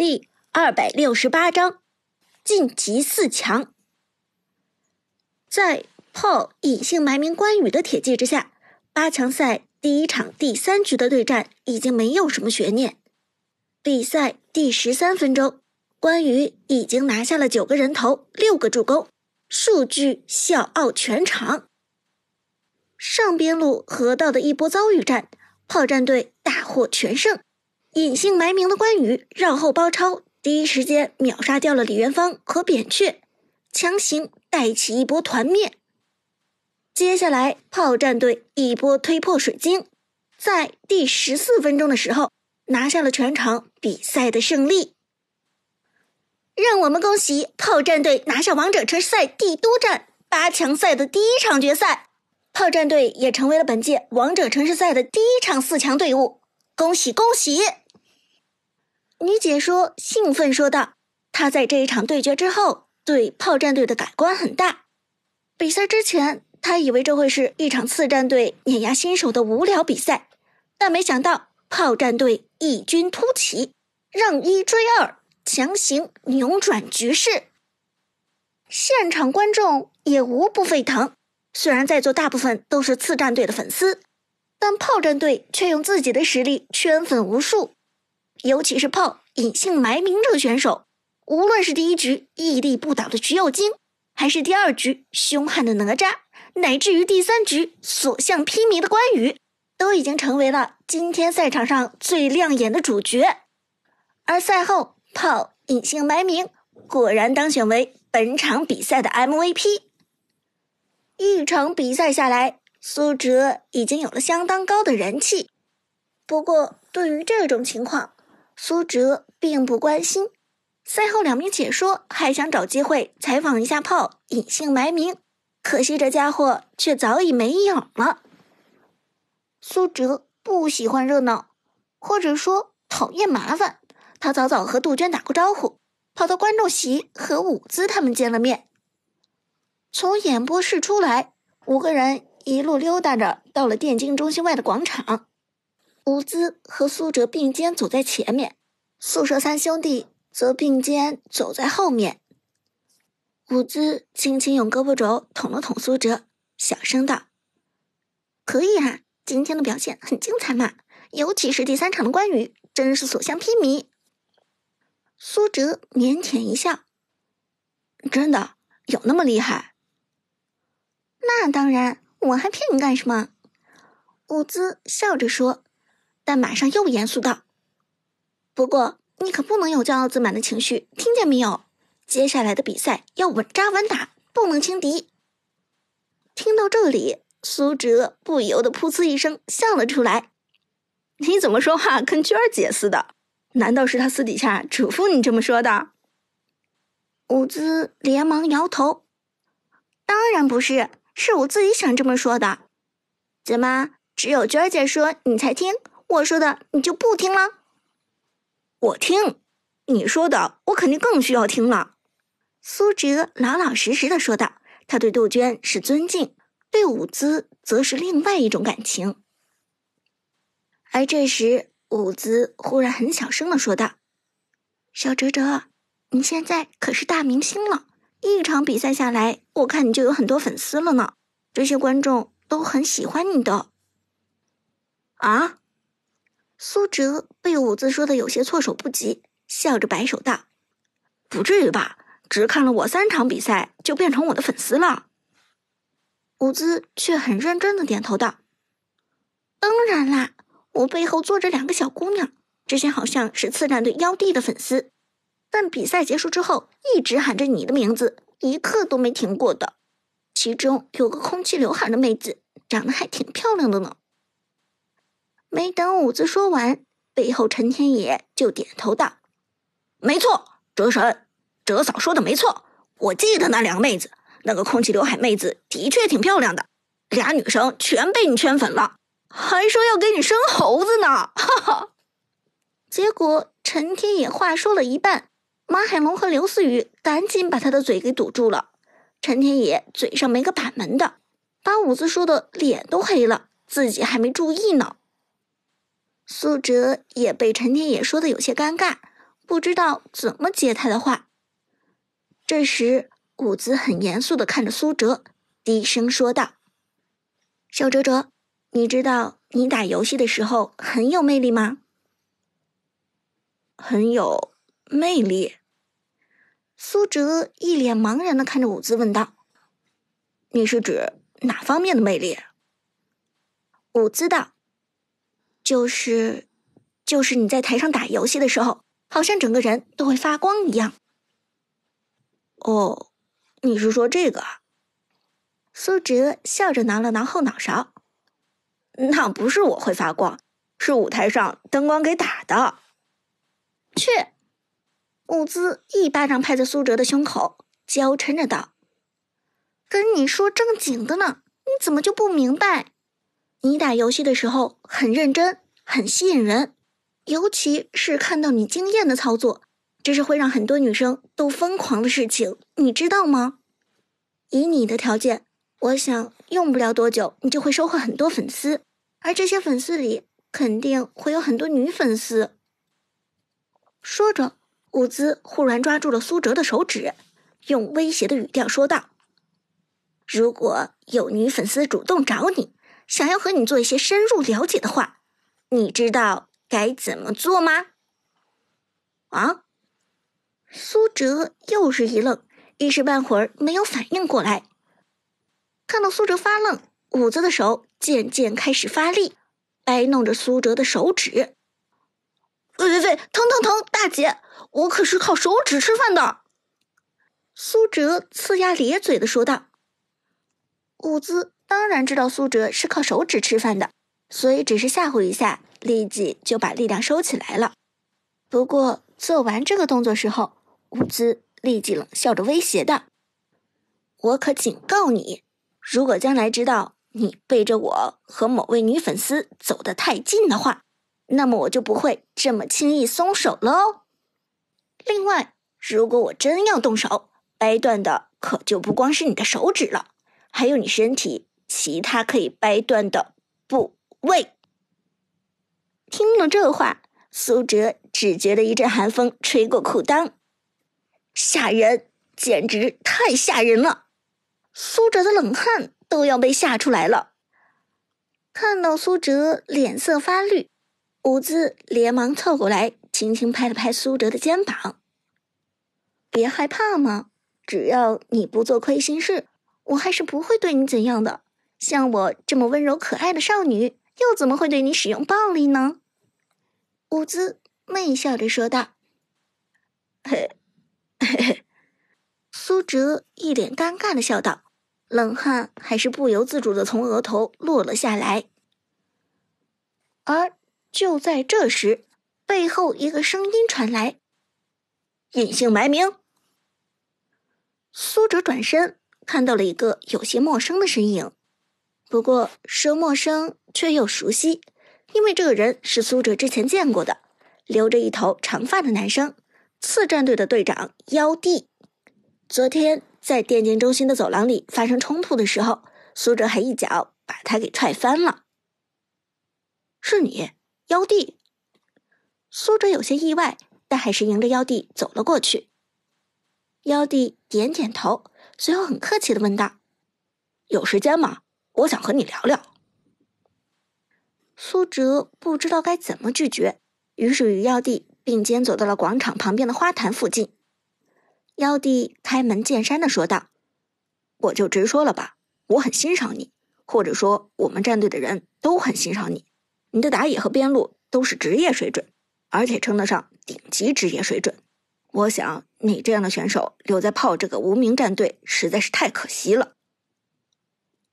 第二百六十八章晋级四强。在炮隐姓埋名关羽的铁骑之下，八强赛第一场第三局的对战已经没有什么悬念。比赛第十三分钟，关羽已经拿下了九个人头、六个助攻，数据笑傲全场。上边路河道的一波遭遇战，炮战队大获全胜。隐姓埋名的关羽绕后包抄，第一时间秒杀掉了李元芳和扁鹊，强行带起一波团灭。接下来炮战队一波推破水晶，在第十四分钟的时候拿下了全场比赛的胜利。让我们恭喜炮战队拿下王者城市赛帝都站八强赛的第一场决赛。炮战队也成为了本届王者城市赛的第一场四强队伍，恭喜恭喜！女解说兴奋说道：“她在这一场对决之后，对炮战队的改观很大。比赛之前，她以为这会是一场次战队碾压新手的无聊比赛，但没想到炮战队异军突起，让一追二，强行扭转局势。现场观众也无不沸腾。”虽然在座大部分都是次战队的粉丝，但炮战队却用自己的实力圈粉无数。尤其是炮隐姓埋名这个选手，无论是第一局屹立不倒的橘右京，还是第二局凶悍的哪吒，乃至于第三局所向披靡的关羽，都已经成为了今天赛场上最亮眼的主角。而赛后，炮隐姓埋名果然当选为本场比赛的 MVP。一场比赛下来，苏哲已经有了相当高的人气。不过，对于这种情况，苏哲并不关心。赛后，两名解说还想找机会采访一下炮，隐姓埋名，可惜这家伙却早已没影了。苏哲不喜欢热闹，或者说讨厌麻烦。他早早和杜鹃打过招呼，跑到观众席和伍兹他们见了面。从演播室出来，五个人一路溜达着到了电竞中心外的广场。伍兹和苏哲并肩走在前面，宿舍三兄弟则并肩走在后面。伍兹轻轻用胳膊肘捅了捅苏哲，小声道：“可以啊，今天的表现很精彩嘛，尤其是第三场的关羽，真是所向披靡。”苏哲腼腆一笑：“真的有那么厉害？”那当然，我还骗你干什么？伍兹笑着说，但马上又严肃道：“不过你可不能有骄傲自满的情绪，听见没有？接下来的比赛要稳扎稳打，不能轻敌。”听到这里，苏哲不由得噗呲一声笑了出来。“你怎么说话跟娟儿姐似的？难道是她私底下嘱咐你这么说的？”伍兹连忙摇头：“当然不是。”是我自己想这么说的，怎么只有娟儿姐说你才听？我说的你就不听了？我听，你说的我肯定更需要听了。苏哲老老实实的说道，他对杜鹃是尊敬，对伍兹则是另外一种感情。而这时，伍兹忽然很小声的说道：“小哲哲，你现在可是大明星了。”一场比赛下来，我看你就有很多粉丝了呢。这些观众都很喜欢你的。啊？苏哲被伍兹说的有些措手不及，笑着摆手道：“不至于吧？只看了我三场比赛，就变成我的粉丝了？”伍兹却很认真的点头道：“当然啦，我背后坐着两个小姑娘，之前好像是次战队妖帝的粉丝。”但比赛结束之后，一直喊着你的名字，一刻都没停过的。其中有个空气刘海的妹子，长得还挺漂亮的呢。没等伍兹说完，背后陈天野就点头道：“没错，哲神，哲嫂说的没错。我记得那两个妹子，那个空气刘海妹子的确挺漂亮的。俩女生全被你圈粉了，还说要给你生猴子呢，哈哈。结果陈天野话说了一半。马海龙和刘思雨赶紧把他的嘴给堵住了。陈天野嘴上没个板门的，把伍兹说的脸都黑了，自己还没注意呢。苏哲也被陈天野说的有些尴尬，不知道怎么接他的话。这时，伍兹很严肃的看着苏哲，低声说道：“小哲哲，你知道你打游戏的时候很有魅力吗？”很有魅力。苏哲一脸茫然的看着伍兹问道：“你是指哪方面的魅力？”伍兹道：“就是，就是你在台上打游戏的时候，好像整个人都会发光一样。”哦，你是说这个？苏哲笑着挠了挠后脑勺：“那不是我会发光，是舞台上灯光给打的。”去！伍兹一巴掌拍在苏哲的胸口，娇嗔着道：“跟你说正经的呢，你怎么就不明白？你打游戏的时候很认真，很吸引人，尤其是看到你惊艳的操作，这是会让很多女生都疯狂的事情，你知道吗？以你的条件，我想用不了多久，你就会收获很多粉丝，而这些粉丝里肯定会有很多女粉丝。”说着，伍兹忽然抓住了苏哲的手指，用威胁的语调说道：“如果有女粉丝主动找你，想要和你做一些深入了解的话，你知道该怎么做吗？”啊！苏哲又是一愣，一时半会儿没有反应过来。看到苏哲发愣，伍兹的手渐渐开始发力，掰弄着苏哲的手指。喂喂喂，疼疼疼！大姐，我可是靠手指吃饭的。苏哲呲牙咧嘴的说道。伍兹当然知道苏哲是靠手指吃饭的，所以只是吓唬一下，立即就把力量收起来了。不过做完这个动作时候，伍兹立即冷笑着威胁道：“我可警告你，如果将来知道你背着我和某位女粉丝走得太近的话。”那么我就不会这么轻易松手了哦。另外，如果我真要动手，掰断的可就不光是你的手指了，还有你身体其他可以掰断的部位。听了这话，苏哲只觉得一阵寒风吹过裤裆，吓人，简直太吓人了！苏哲的冷汗都要被吓出来了。看到苏哲脸色发绿。伍兹连忙凑过来，轻轻拍了拍苏哲的肩膀：“别害怕嘛，只要你不做亏心事，我还是不会对你怎样的。像我这么温柔可爱的少女，又怎么会对你使用暴力呢？”伍兹媚笑着说道。“嘿，嘿嘿。”苏哲一脸尴尬的笑道，冷汗还是不由自主的从额头落了下来，而。就在这时，背后一个声音传来：“隐姓埋名。”苏哲转身看到了一个有些陌生的身影，不过说陌生却又熟悉，因为这个人是苏哲之前见过的，留着一头长发的男生，次战队的队长妖帝。昨天在电竞中心的走廊里发生冲突的时候，苏哲还一脚把他给踹翻了。是你。妖帝，苏哲有些意外，但还是迎着妖帝走了过去。妖帝点点头，随后很客气的问道：“有时间吗？我想和你聊聊。”苏哲不知道该怎么拒绝，于是与妖帝并肩走到了广场旁边的花坛附近。妖帝开门见山的说道：“我就直说了吧，我很欣赏你，或者说我们战队的人都很欣赏你。”你的打野和边路都是职业水准，而且称得上顶级职业水准。我想你这样的选手留在炮这个无名战队实在是太可惜了。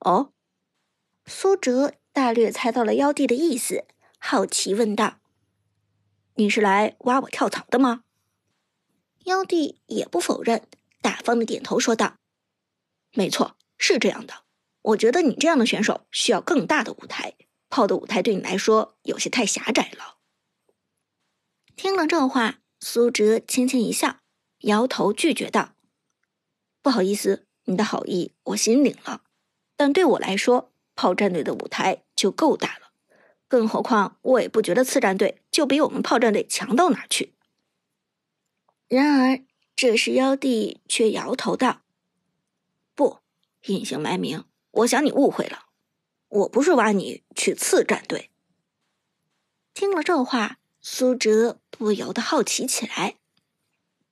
哦，苏哲大略猜到了妖帝的意思，好奇问道：“你是来挖我跳槽的吗？”妖帝也不否认，大方的点头说道：“没错，是这样的。我觉得你这样的选手需要更大的舞台。”泡的舞台对你来说有些太狭窄了。听了这话，苏哲轻轻一笑，摇头拒绝道：“不好意思，你的好意我心领了，但对我来说，炮战队的舞台就够大了。更何况，我也不觉得次战队就比我们炮战队强到哪去。”然而这时妖帝却摇头道：“不，隐姓埋名，我想你误会了，我不是挖你去次战队。”听了这话，苏哲不由得好奇起来。